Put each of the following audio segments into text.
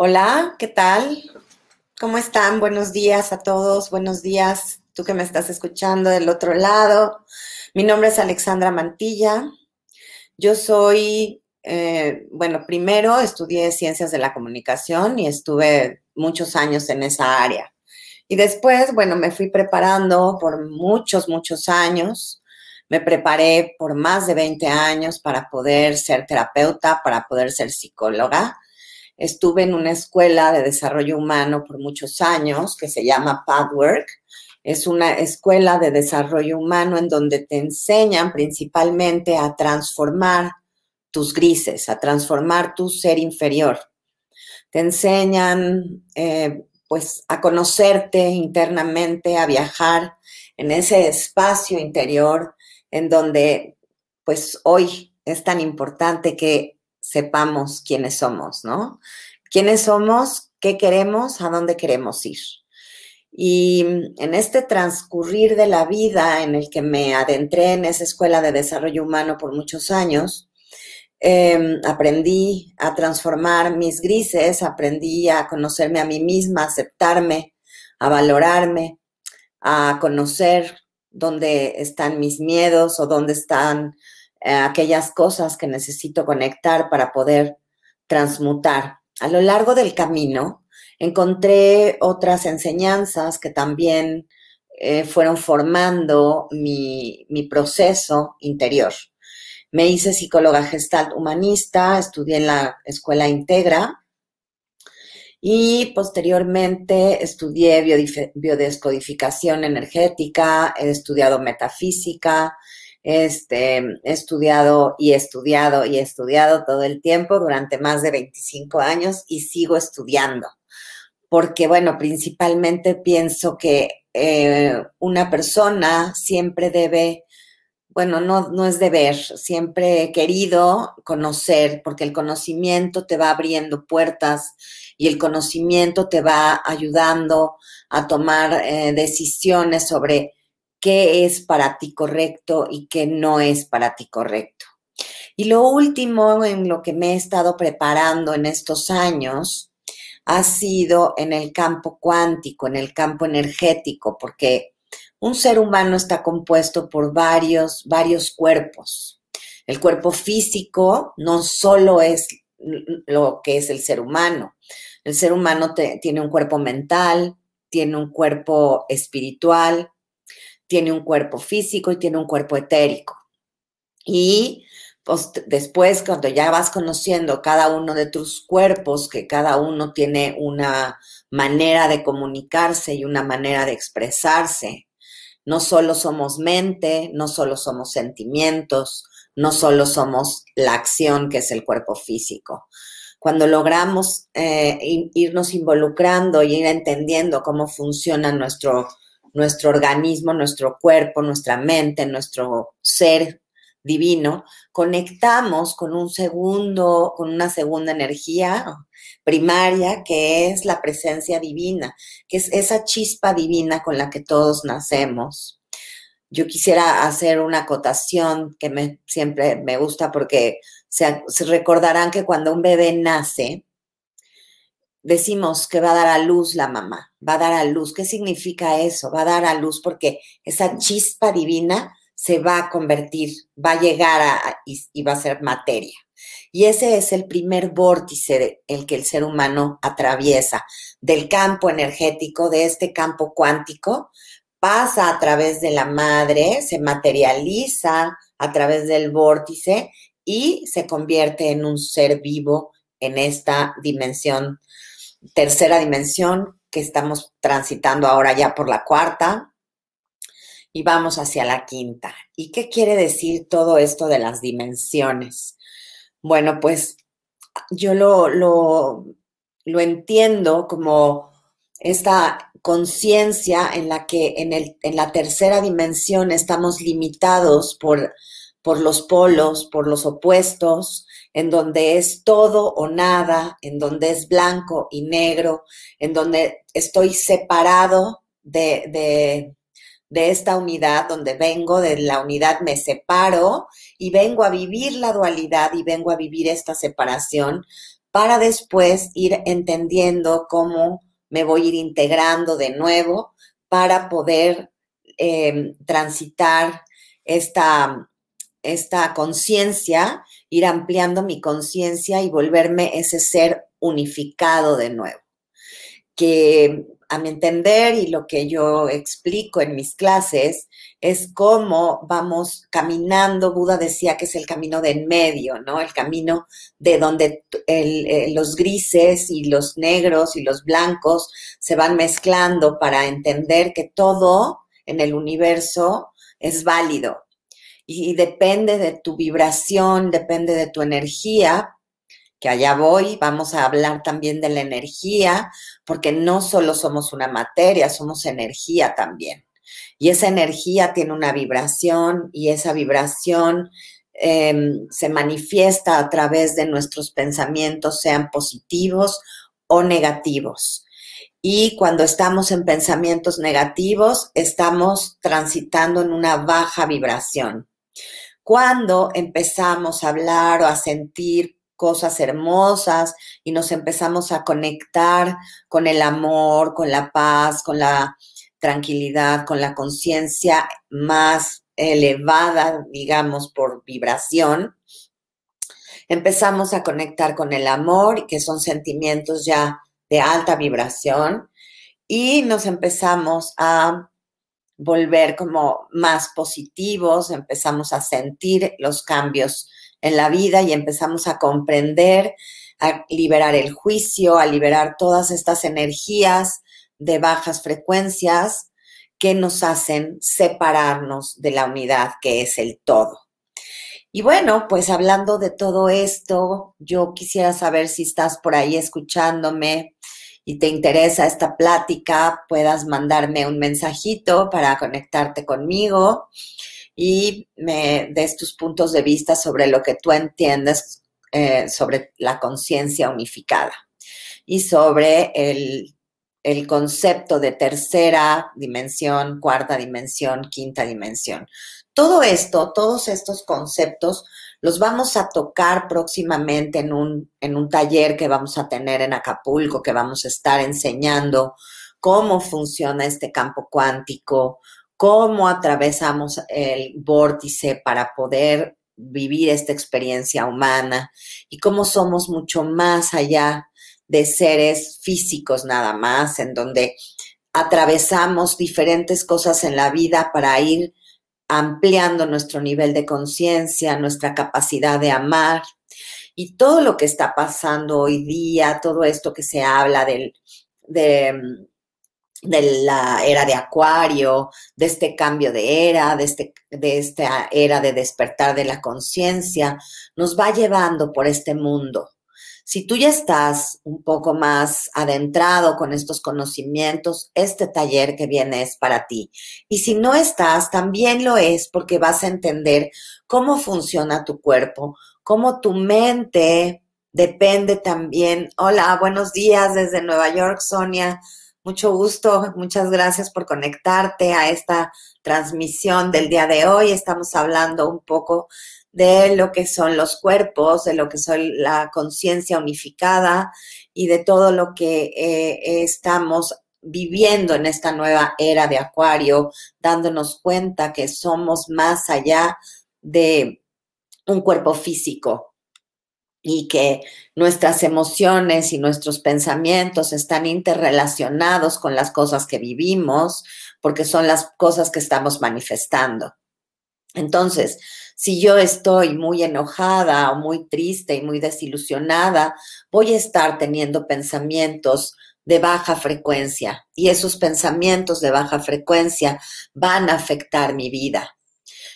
Hola, ¿qué tal? ¿Cómo están? Buenos días a todos. Buenos días, tú que me estás escuchando del otro lado. Mi nombre es Alexandra Mantilla. Yo soy, eh, bueno, primero estudié ciencias de la comunicación y estuve muchos años en esa área. Y después, bueno, me fui preparando por muchos, muchos años. Me preparé por más de 20 años para poder ser terapeuta, para poder ser psicóloga Estuve en una escuela de desarrollo humano por muchos años que se llama Pathwork. Es una escuela de desarrollo humano en donde te enseñan principalmente a transformar tus grises, a transformar tu ser inferior. Te enseñan eh, pues a conocerte internamente, a viajar en ese espacio interior en donde pues hoy es tan importante que sepamos quiénes somos, ¿no? ¿Quiénes somos? ¿Qué queremos? ¿A dónde queremos ir? Y en este transcurrir de la vida en el que me adentré en esa escuela de desarrollo humano por muchos años, em, aprendí a transformar mis grises, aprendí a conocerme a mí misma, a aceptarme, a valorarme, a conocer dónde están mis miedos o dónde están eh, aquellas cosas que necesito conectar para poder transmutar. A lo largo del camino encontré otras enseñanzas que también eh, fueron formando mi, proceso interior. Me hice psicóloga gestalt humanista, estudié en la escuela Integra y posteriormente estudié biodescodificación energética, he estudiado metafísica, este, estudiado y estudiado y estudiado todo el tiempo durante más de 25 años y sigo estudiando. Porque, bueno, principalmente pienso que eh, una persona siempre debe, bueno, no, no es deber, siempre he querido conocer, porque el conocimiento te va abriendo puertas y el conocimiento te va ayudando a tomar eh, decisiones sobre qué es para ti correcto y qué no es para ti correcto. Y lo último en lo que me he estado preparando en estos años ha sido en el campo cuántico, en el campo energético, porque un ser humano está compuesto por varios, varios cuerpos. El cuerpo físico no solo es lo que es el ser humano. El ser humano tiene un cuerpo mental, tiene un cuerpo espiritual, tiene un cuerpo físico y tiene un cuerpo etérico. Y pues, después, cuando ya vas conociendo cada uno de tus cuerpos, que cada uno tiene una manera de comunicarse y una manera de expresarse, no solo somos mente, no solo somos sentimientos, no solo somos la acción que es el cuerpo físico. Cuando logramos eh, irnos involucrando y ir entendiendo cómo funciona nuestro nuestro organismo, nuestro cuerpo, nuestra mente, nuestro ser divino, conectamos con un segundo, con una segunda energía primaria que es la presencia divina, que es esa chispa divina con la que todos nacemos. Yo quisiera hacer una acotación que me, siempre me gusta porque se recordarán que cuando un bebé nace, decimos que va a dar a luz la mamá, va a dar a luz. ¿Qué significa eso? Va a dar a luz porque esa chispa divina se va a convertir, va a llegar a, y, va a ser materia. Y ese es el primer vórtice el que el ser humano atraviesa del campo energético, de este campo cuántico, pasa a través de la madre, se materializa a través del vórtice y se convierte en un ser vivo en esta dimensión tercera dimensión que estamos transitando ahora ya por la cuarta y vamos hacia la quinta. ¿Y qué quiere decir todo esto de las dimensiones? Bueno, pues yo lo, lo, lo entiendo como esta conciencia en la que en, el, en la tercera dimensión estamos limitados por, por los polos, por los opuestos, en donde es todo o nada, en donde es blanco y negro, en donde estoy separado de, de, de esta unidad, donde vengo de la unidad, me separo y vengo a vivir la dualidad y vengo a vivir esta separación para después ir entendiendo cómo me voy a ir integrando de nuevo para poder eh, transitar esta, esta conciencia, ir ampliando mi conciencia y volverme ese ser unificado de nuevo. Que a mi entender y lo que yo explico en mis clases es cómo vamos caminando. Buda decía que es el camino de en medio, ¿no? El camino de donde eh, los grises y los negros y los blancos se van mezclando para entender que todo en el universo es válido. Y depende de tu vibración, depende de tu energía, que allá voy, vamos a hablar también de la energía, porque no solo somos una materia, somos energía también. Y esa energía tiene una vibración y esa vibración em, se manifiesta a través de nuestros pensamientos, sean positivos o negativos. Y cuando estamos en pensamientos negativos, estamos transitando en una baja vibración. Cuando empezamos a hablar o a sentir cosas hermosas y nos empezamos a conectar con el amor, con la paz, con la tranquilidad, con la conciencia más elevada, digamos, por vibración, empezamos a conectar con el amor, que son sentimientos ya de alta vibración, y nos empezamos a volver como más positivos, empezamos a sentir los cambios en la vida y empezamos a comprender, a liberar el juicio, a liberar todas estas energías de bajas frecuencias que nos hacen separarnos de la unidad que es el todo. Y bueno, pues hablando de todo esto, yo quisiera saber si estás por ahí escuchándome y te interesa esta plática, puedas mandarme un mensajito para conectarte conmigo y me des tus puntos de vista sobre lo que tú entiendes eh, sobre la conciencia unificada y sobre el, el concepto de tercera dimensión, cuarta dimensión, quinta dimensión. Todo esto, todos estos conceptos los vamos a tocar próximamente en un, en un taller que vamos a tener en Acapulco, que vamos a estar enseñando cómo funciona este campo cuántico, cómo atravesamos el vórtice para poder vivir esta experiencia humana y cómo somos mucho más allá de seres físicos nada más, en donde atravesamos diferentes cosas en la vida para ir ampliando nuestro nivel de conciencia, nuestra capacidad de amar y todo lo que está pasando hoy día, todo esto que se habla del, de, de la era de Acuario, de este cambio de era, de, este, de esta era de despertar de la conciencia, nos va llevando por este mundo. Si tú ya estás un poco más adentrado con estos conocimientos, este taller que viene es para ti. Y si no estás, también lo es porque vas a entender cómo funciona tu cuerpo, cómo tu mente depende también. Hola, buenos días desde Nueva York, Sonia. Mucho gusto, muchas gracias por conectarte a esta transmisión del día de hoy. Estamos hablando un poco de lo que son los cuerpos, de lo que son la conciencia unificada y de todo lo que eh, estamos viviendo en esta nueva era de Acuario, dándonos cuenta que somos más allá de un cuerpo físico, y que nuestras emociones y nuestros pensamientos están interrelacionados con las cosas que vivimos, porque son las cosas que estamos manifestando. Entonces, si yo estoy muy enojada o muy triste y muy desilusionada, voy a estar teniendo pensamientos de baja frecuencia y esos pensamientos de baja frecuencia van a afectar mi vida.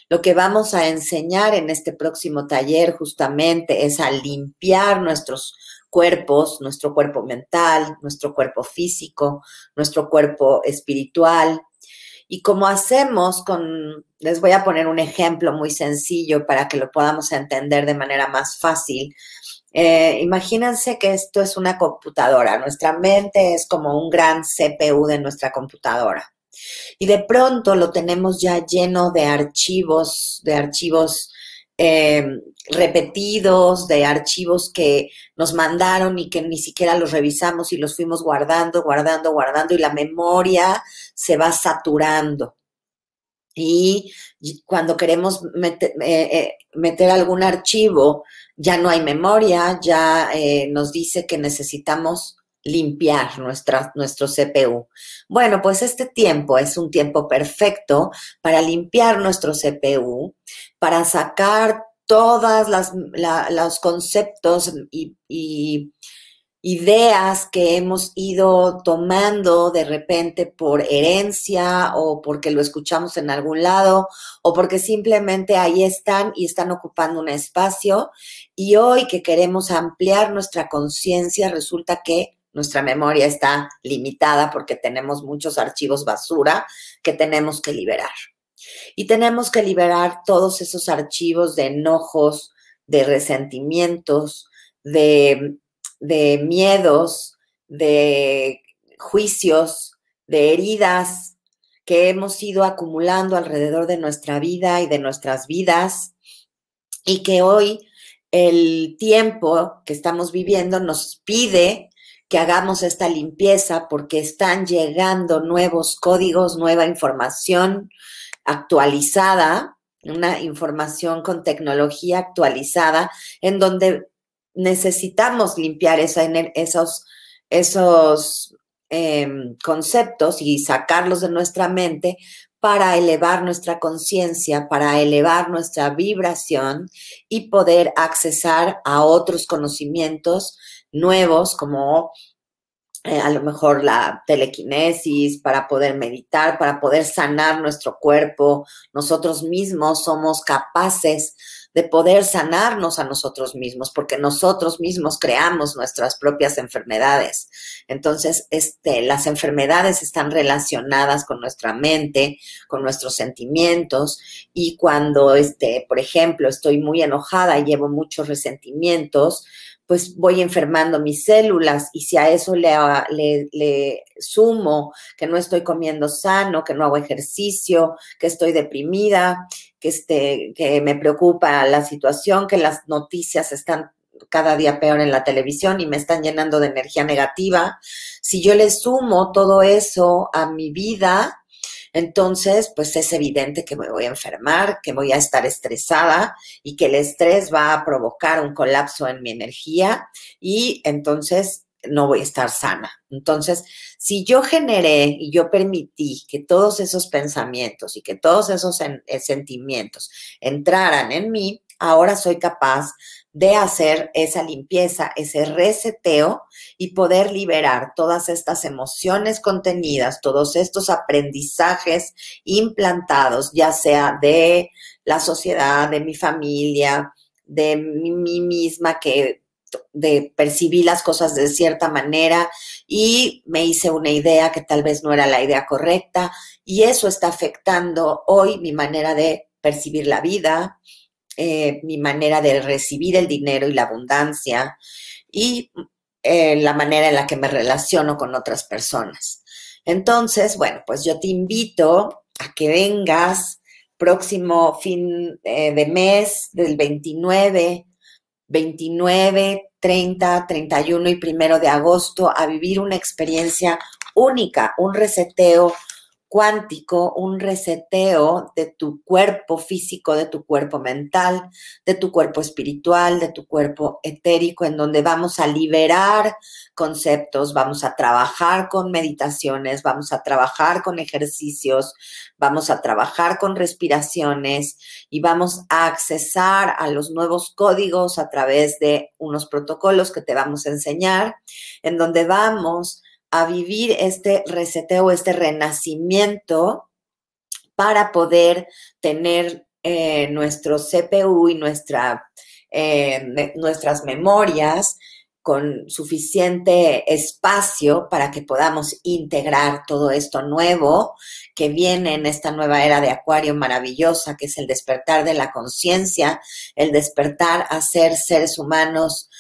Lo que vamos a enseñar en este próximo taller justamente es a limpiar nuestros cuerpos, nuestro cuerpo mental, nuestro cuerpo físico, nuestro cuerpo espiritual. Y como hacemos con, les voy a poner un ejemplo muy sencillo para que lo podamos entender de manera más fácil. Eh, imagínense que esto es una computadora, nuestra mente es como un gran CPU de nuestra computadora. Y de pronto lo tenemos ya lleno de archivos, de archivos eh, repetidos, de archivos que nos mandaron y que ni siquiera los revisamos y los fuimos guardando, guardando, guardando y la memoria se va saturando. Y cuando queremos meter, eh, eh, algún archivo, ya no hay memoria, ya nos dice que necesitamos limpiar nuestro CPU. Bueno, pues este tiempo es un tiempo perfecto para limpiar nuestro CPU, para sacar todas las los conceptos y, ideas que hemos ido tomando de repente por herencia o porque lo escuchamos en algún lado o porque simplemente ahí están y están ocupando un espacio y hoy que queremos ampliar nuestra conciencia resulta que nuestra memoria está limitada porque tenemos muchos archivos basura que tenemos que liberar. Y tenemos que liberar todos esos archivos de enojos, de resentimientos, de, miedos, de juicios, de heridas que hemos ido acumulando alrededor de nuestra vida y de nuestras vidas. Y que hoy el tiempo que estamos viviendo nos pide que hagamos esta limpieza porque están llegando nuevos códigos, nueva información actualizada, una información con tecnología actualizada, en donde necesitamos limpiar esos, esos em, conceptos y sacarlos de nuestra mente para elevar nuestra conciencia, para elevar nuestra vibración y poder accesar a otros conocimientos nuevos como eh, a lo mejor la telequinesis, para poder meditar, para poder sanar nuestro cuerpo. Nosotros mismos somos capaces de poder sanarnos a nosotros mismos, porque nosotros mismos creamos nuestras propias enfermedades. Entonces, este, las enfermedades están relacionadas con nuestra mente, con nuestros sentimientos, y cuando, este, por ejemplo, estoy muy enojada y llevo muchos resentimientos, pues voy enfermando mis células y si a eso le, le, sumo que no estoy comiendo sano, que no hago ejercicio, que estoy deprimida, que, este, que me preocupa la situación, que las noticias están cada día peor en la televisión y me están llenando de energía negativa, si yo le sumo todo eso a mi vida, entonces, pues es evidente que me voy a enfermar, que voy a estar estresada y que el estrés va a provocar un colapso en mi energía y entonces no voy a estar sana. Entonces, si yo generé y yo permití que todos esos pensamientos y que todos esos eh, sentimientos entraran en mí, ahora soy capaz de hacer esa limpieza, ese reseteo y poder liberar todas estas emociones contenidas, todos estos aprendizajes implantados, ya sea de la sociedad, de mi familia, de mí misma, que de percibí las cosas de cierta manera y me hice una idea que tal vez no era la idea correcta y eso está afectando hoy mi manera de percibir la vida, eh, mi manera de recibir el dinero y la abundancia y eh, la manera en la que me relaciono con otras personas. Entonces, bueno, pues yo te invito a que vengas próximo fin eh, de mes del 29, 29, 30, 31 y primero de agosto a vivir una experiencia única, un reseteo cuántico, un reseteo de tu cuerpo físico, de tu cuerpo mental, de tu cuerpo espiritual, de tu cuerpo etérico, en donde vamos a liberar conceptos, vamos a trabajar con meditaciones, vamos a trabajar con ejercicios, vamos a trabajar con respiraciones y vamos a accesar a los nuevos códigos a través de unos protocolos que te vamos a enseñar, en donde vamos a vivir este reseteo, este renacimiento para poder tener eh, nuestro CPU y nuestra, eh, nuestras memorias con suficiente espacio para que podamos integrar todo esto nuevo que viene en esta nueva era de Acuario maravillosa, que es el despertar de la conciencia, el despertar a ser seres humanos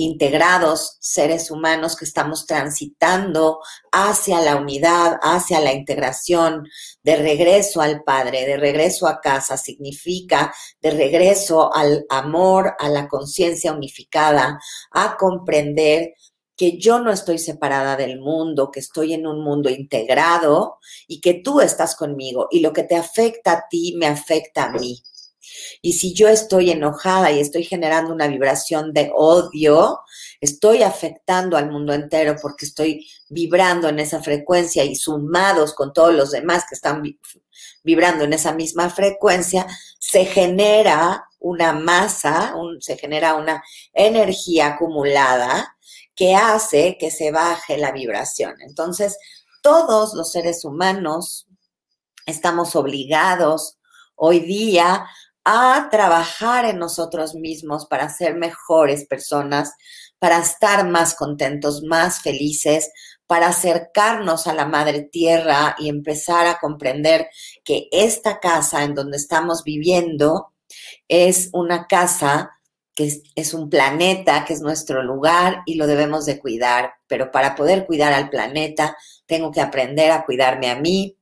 integrados, seres humanos que estamos transitando hacia la unidad, hacia la integración, de regreso al Padre, de regreso a casa, significa de regreso al amor, a la conciencia unificada, a comprender que yo no estoy separada del mundo, que estoy en un mundo integrado y que tú estás conmigo y lo que te afecta a ti me afecta a mí. Y si yo estoy enojada y estoy generando una vibración de odio, estoy afectando al mundo entero porque estoy vibrando en esa frecuencia y sumados con todos los demás que están vibrando en esa misma frecuencia, se genera una masa, se genera una energía acumulada que hace que se baje la vibración. Entonces, todos los seres humanos estamos obligados hoy día a trabajar en nosotros mismos para ser mejores personas, para estar más contentos, más felices, para acercarnos a la madre tierra y empezar a comprender que esta casa en donde estamos viviendo es una casa que es, un planeta, que es nuestro lugar y lo debemos de cuidar. Pero para poder cuidar al planeta, tengo que aprender a cuidarme a mí,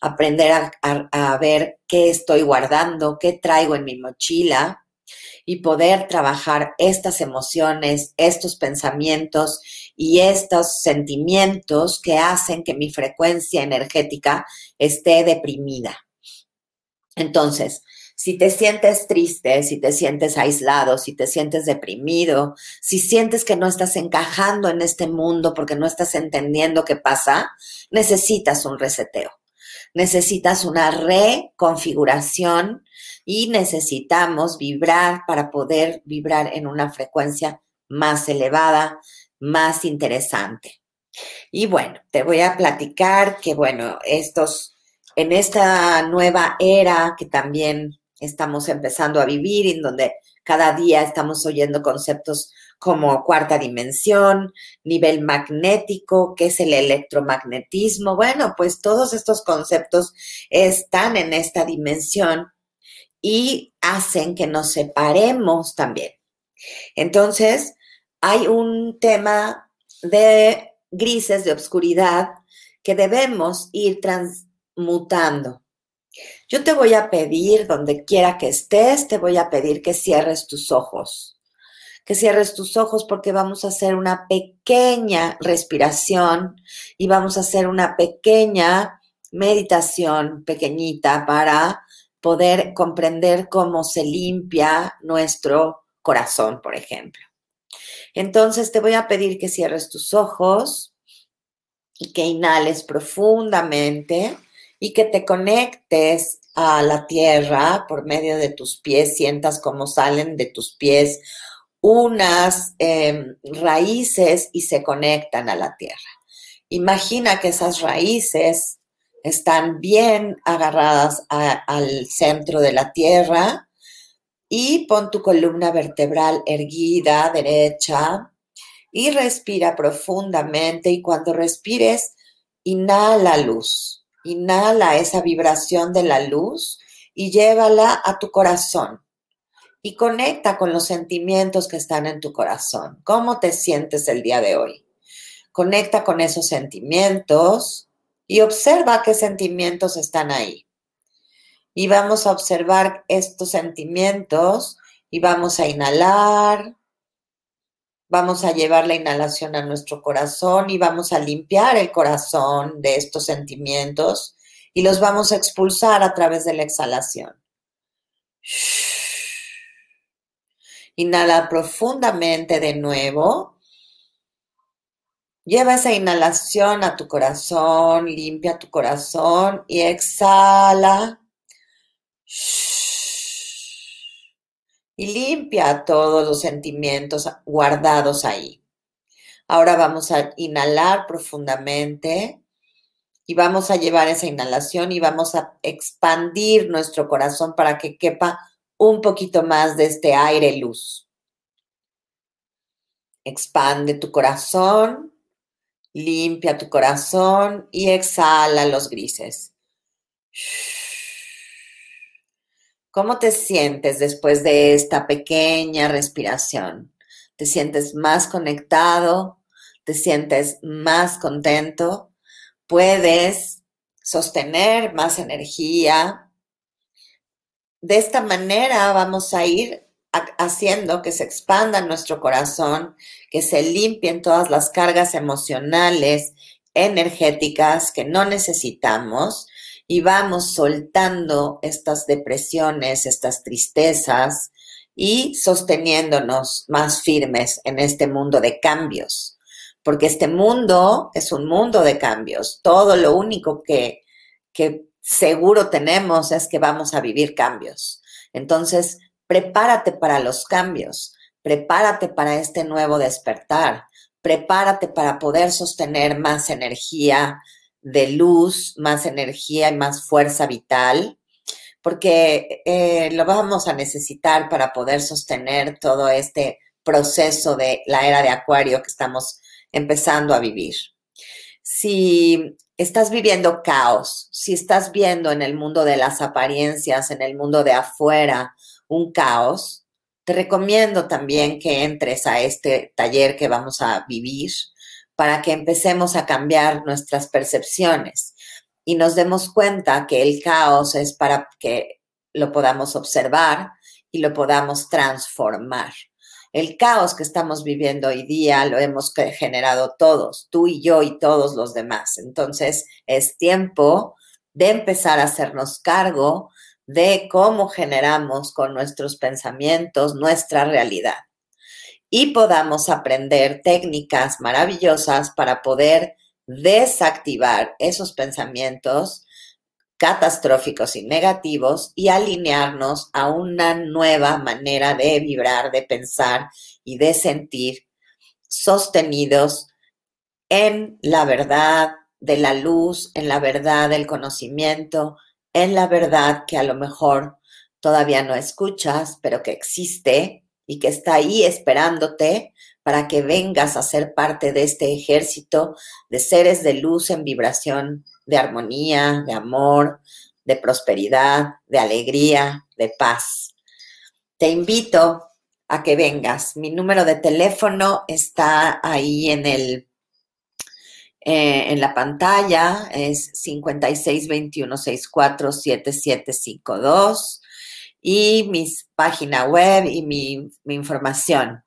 aprender a, ver qué estoy guardando, qué traigo en mi mochila y poder trabajar estas emociones, estos pensamientos y estos sentimientos que hacen que mi frecuencia energética esté deprimida. Entonces, si te sientes triste, si te sientes aislado, si te sientes deprimido, si sientes que no estás encajando en este mundo porque no estás entendiendo qué pasa, necesitas un reseteo necesitas una reconfiguración y necesitamos vibrar para poder vibrar en una frecuencia más elevada, más interesante. Y bueno, te voy a platicar que, bueno, estos, en esta nueva era que también estamos empezando a vivir, en donde cada día estamos oyendo conceptos como cuarta dimensión, nivel magnético, qué es el electromagnetismo. Bueno, pues todos estos conceptos están en esta dimensión y hacen que nos separemos también. Entonces, hay un tema de grises, de obscuridad, que debemos ir transmutando. Yo te voy a pedir, donde quiera que estés, te voy a pedir que cierres tus ojos que cierres tus ojos porque vamos a hacer una pequeña respiración y vamos a hacer una pequeña meditación pequeñita para poder comprender cómo se limpia nuestro corazón, por ejemplo. Entonces te voy a pedir que cierres tus ojos y que inhales profundamente y que te conectes a la tierra por medio de tus pies, sientas cómo salen de tus pies unas em, raíces y se conectan a la tierra. Imagina que esas raíces están bien agarradas al centro de la tierra y pon tu columna vertebral erguida, derecha, y respira profundamente y cuando respires, inhala luz, inhala esa vibración de la luz y llévala a tu corazón y conecta con los sentimientos que están en tu corazón. ¿Cómo te sientes el día de hoy? Conecta con esos sentimientos y observa qué sentimientos están ahí. Y vamos a observar estos sentimientos y vamos a inhalar. Vamos a llevar la inhalación a nuestro corazón y vamos a limpiar el corazón de estos sentimientos y los vamos a expulsar a través de la exhalación. Inhala profundamente de nuevo. Lleva esa inhalación a tu corazón, limpia tu corazón y exhala. Y limpia todos los sentimientos guardados ahí. Ahora vamos a inhalar profundamente y vamos a llevar esa inhalación y vamos a expandir nuestro corazón para que quepa un poquito más de este aire luz. Expande tu corazón, limpia tu corazón y exhala los grises. ¿Cómo te sientes después de esta pequeña respiración? ¿Te sientes más conectado? ¿Te sientes más contento? puedes sostener más energía. De esta manera vamos a ir haciendo que se expanda nuestro corazón, que se limpien todas las cargas emocionales, energéticas que no necesitamos y vamos soltando estas depresiones, estas tristezas y sosteniéndonos más firmes en este mundo de cambios porque este mundo es un mundo de cambios. Todo lo único que, que seguro tenemos es que vamos a vivir cambios. Entonces, prepárate para los cambios, prepárate para este nuevo despertar, prepárate para poder sostener más energía de luz, más energía y más fuerza vital, porque eh, lo vamos a necesitar para poder sostener todo este proceso de la era de Acuario que estamos empezando a vivir. Si estás viviendo caos, si estás viendo en el mundo de las apariencias, en el mundo de afuera, un caos, te recomiendo también que entres a este taller que vamos a vivir para que empecemos a cambiar nuestras percepciones y nos demos cuenta que el caos es para que lo podamos observar y lo podamos transformar. El caos que estamos viviendo hoy día lo hemos generado todos, tú y yo y todos los demás. Entonces es tiempo de empezar a hacernos cargo de cómo generamos con nuestros pensamientos nuestra realidad y podamos aprender técnicas maravillosas para poder desactivar esos pensamientos catastróficos y negativos y alinearnos a una nueva manera de vibrar, de pensar y de sentir sostenidos en la verdad de la luz, en la verdad del conocimiento, en la verdad que a lo mejor todavía no escuchas, pero que existe y que está ahí esperándote para que vengas a ser parte de este ejército de seres de luz en vibración de armonía, de amor, de prosperidad, de alegría, de paz. Te invito a que vengas. Mi número de teléfono está ahí en el eh, en la pantalla es 5621647752 y mi página web y mi, mi información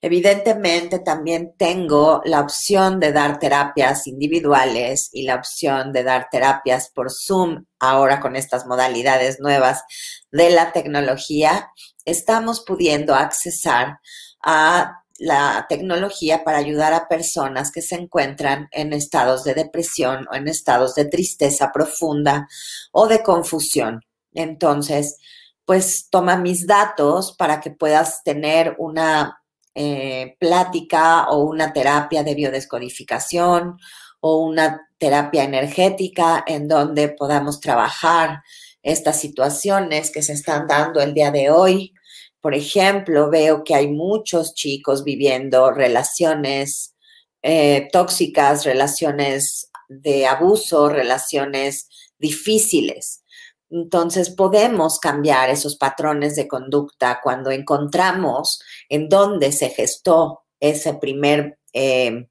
Evidentemente, también tengo la opción de dar terapias individuales y la opción de dar terapias por Zoom ahora con estas modalidades nuevas de la tecnología. Estamos pudiendo accesar a la tecnología para ayudar a personas que se encuentran en estados de depresión o en estados de tristeza profunda o de confusión. Entonces, pues toma mis datos para que puedas tener una eh, plática o una terapia de biodescodificación o una terapia energética en donde podamos trabajar estas situaciones que se están dando el día de hoy. Por ejemplo, veo que hay muchos chicos viviendo relaciones eh, tóxicas, relaciones de abuso, relaciones difíciles. Entonces podemos cambiar esos patrones de conducta cuando encontramos en dónde se gestó ese primer eh,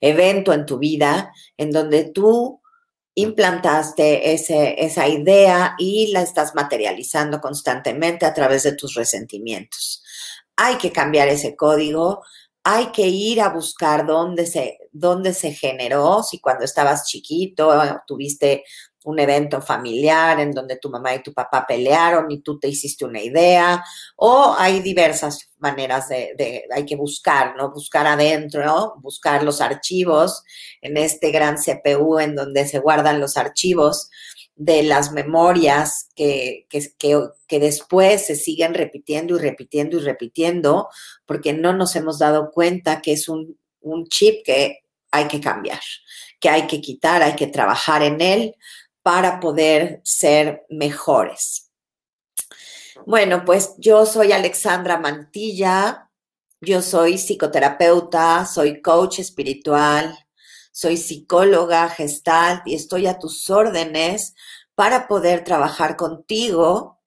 evento en tu vida, en donde tú implantaste ese, esa idea y la estás materializando constantemente a través de tus resentimientos. Hay que cambiar ese código, hay que ir a buscar dónde se, dónde se generó, si cuando estabas chiquito tuviste un evento familiar en donde tu mamá y tu papá pelearon y tú te hiciste una idea, o hay diversas maneras de, hay que buscar, ¿no? Buscar adentro, buscar los archivos en este gran CPU en donde se guardan los archivos de las memorias que, que, que, después se siguen repitiendo y repitiendo y repitiendo, porque no nos hemos dado cuenta que es un, un chip que hay que cambiar, que hay que quitar, hay que trabajar en él para poder ser mejores. Bueno, pues yo soy Alexandra Mantilla, yo soy psicoterapeuta, soy coach espiritual, soy psicóloga gestal y estoy a tus órdenes para poder trabajar contigo,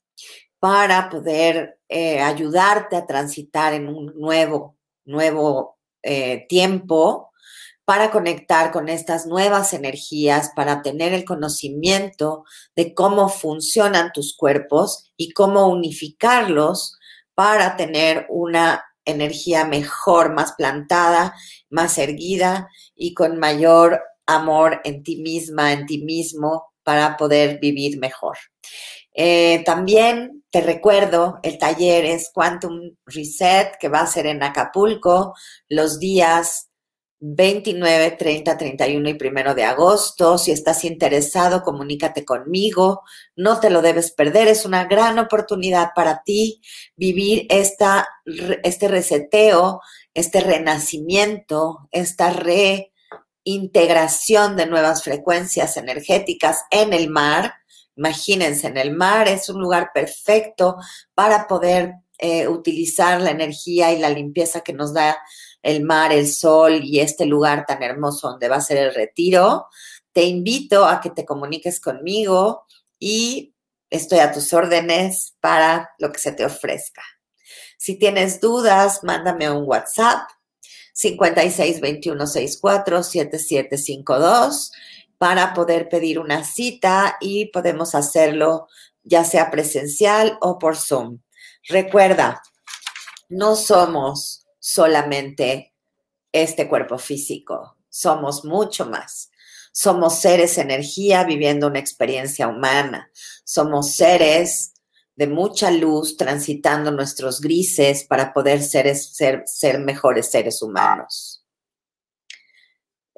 para poder eh, ayudarte a transitar en un nuevo, nuevo eh, tiempo, para conectar con estas nuevas energías, para tener el conocimiento de cómo funcionan tus cuerpos y cómo unificarlos para tener una energía mejor, más plantada, más erguida y con mayor amor en ti misma, en ti mismo, para poder vivir mejor. Eh, también te recuerdo, el taller es Quantum Reset, que va a ser en Acapulco los días 29, 30, 31 y 1 de agosto. Si estás interesado, comunícate conmigo. No te lo debes perder. Es una gran oportunidad para ti vivir esta, este reseteo, este renacimiento, esta reintegración de nuevas frecuencias energéticas en el mar. Imagínense, en el mar es un lugar perfecto para poder eh, utilizar la energía y la limpieza que nos da el mar, el sol y este lugar tan hermoso donde va a ser el retiro, te invito a que te comuniques conmigo y estoy a tus órdenes para lo que se te ofrezca. Si tienes dudas, mándame un WhatsApp 5621647752 para poder pedir una cita y podemos hacerlo ya sea presencial o por Zoom. Recuerda, no somos solamente este cuerpo físico. Somos mucho más. Somos seres energía viviendo una experiencia humana. Somos seres de mucha luz transitando nuestros grises para poder ser, ser, ser mejores seres humanos.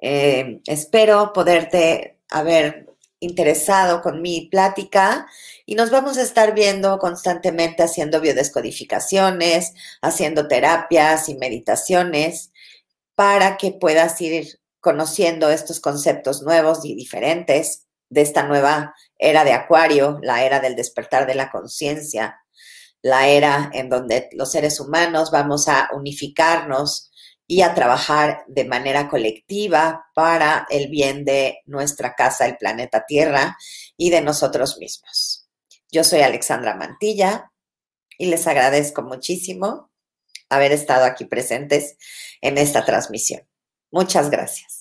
Eh, espero poderte haber interesado con mi plática y nos vamos a estar viendo constantemente haciendo biodescodificaciones, haciendo terapias y meditaciones para que puedas ir conociendo estos conceptos nuevos y diferentes de esta nueva era de Acuario, la era del despertar de la conciencia, la era en donde los seres humanos vamos a unificarnos y a trabajar de manera colectiva para el bien de nuestra casa, el planeta Tierra y de nosotros mismos. Yo soy Alexandra Mantilla y les agradezco muchísimo haber estado aquí presentes en esta transmisión. Muchas gracias.